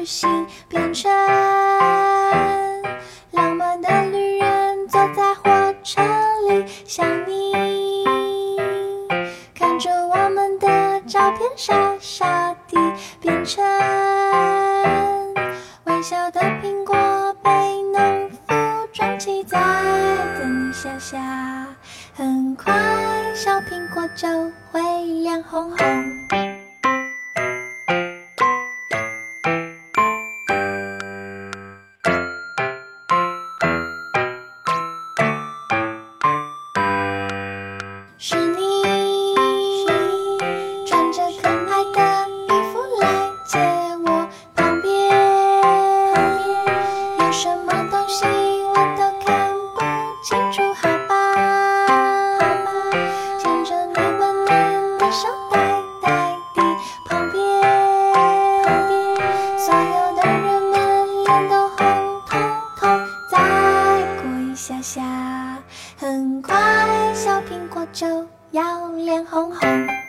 旅行，变成浪漫的旅人，坐在火车里想你，看着我们的照片傻傻地变成微笑的苹果，被农夫装起在等你下下，很快小苹果就会亮红红。手呆呆的旁边所有的人们脸都红彤彤再过一下下很快小苹果就要脸红红。